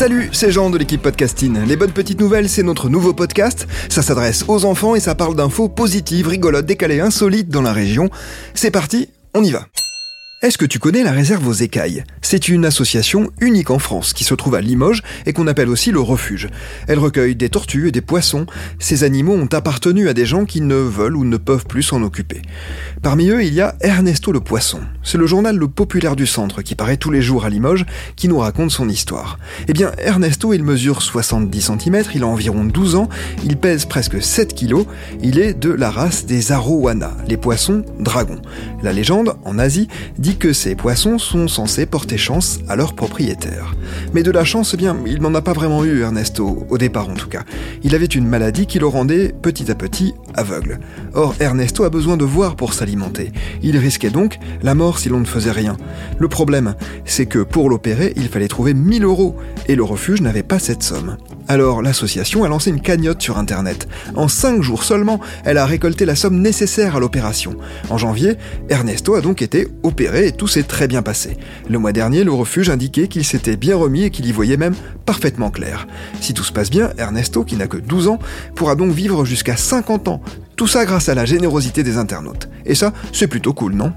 Salut, c'est Jean de l'équipe Podcasting. Les bonnes petites nouvelles, c'est notre nouveau podcast. Ça s'adresse aux enfants et ça parle d'infos positives, rigolotes, décalées, insolites dans la région. C'est parti, on y va. Est-ce que tu connais la réserve aux écailles? C'est une association unique en France qui se trouve à Limoges et qu'on appelle aussi le refuge. Elle recueille des tortues et des poissons. Ces animaux ont appartenu à des gens qui ne veulent ou ne peuvent plus s'en occuper. Parmi eux, il y a Ernesto le poisson. C'est le journal le populaire du centre qui paraît tous les jours à Limoges qui nous raconte son histoire. Eh bien, Ernesto, il mesure 70 cm, il a environ 12 ans, il pèse presque 7 kg, il est de la race des Arowana, les poissons dragons. La légende, en Asie, dit que ces poissons sont censés porter chance à leurs propriétaires. Mais de la chance, eh bien, il n'en a pas vraiment eu, Ernesto, au départ en tout cas. Il avait une maladie qui le rendait petit à petit aveugle. Or, Ernesto a besoin de voir pour s'alimenter. Il risquait donc la mort si l'on ne faisait rien. Le problème, c'est que pour l'opérer, il fallait trouver 1000 euros, et le refuge n'avait pas cette somme. Alors l'association a lancé une cagnotte sur Internet. En 5 jours seulement, elle a récolté la somme nécessaire à l'opération. En janvier, Ernesto a donc été opéré et tout s'est très bien passé. Le mois dernier, le refuge indiquait qu'il s'était bien remis et qu'il y voyait même parfaitement clair. Si tout se passe bien, Ernesto, qui n'a que 12 ans, pourra donc vivre jusqu'à 50 ans. Tout ça grâce à la générosité des internautes. Et ça, c'est plutôt cool, non?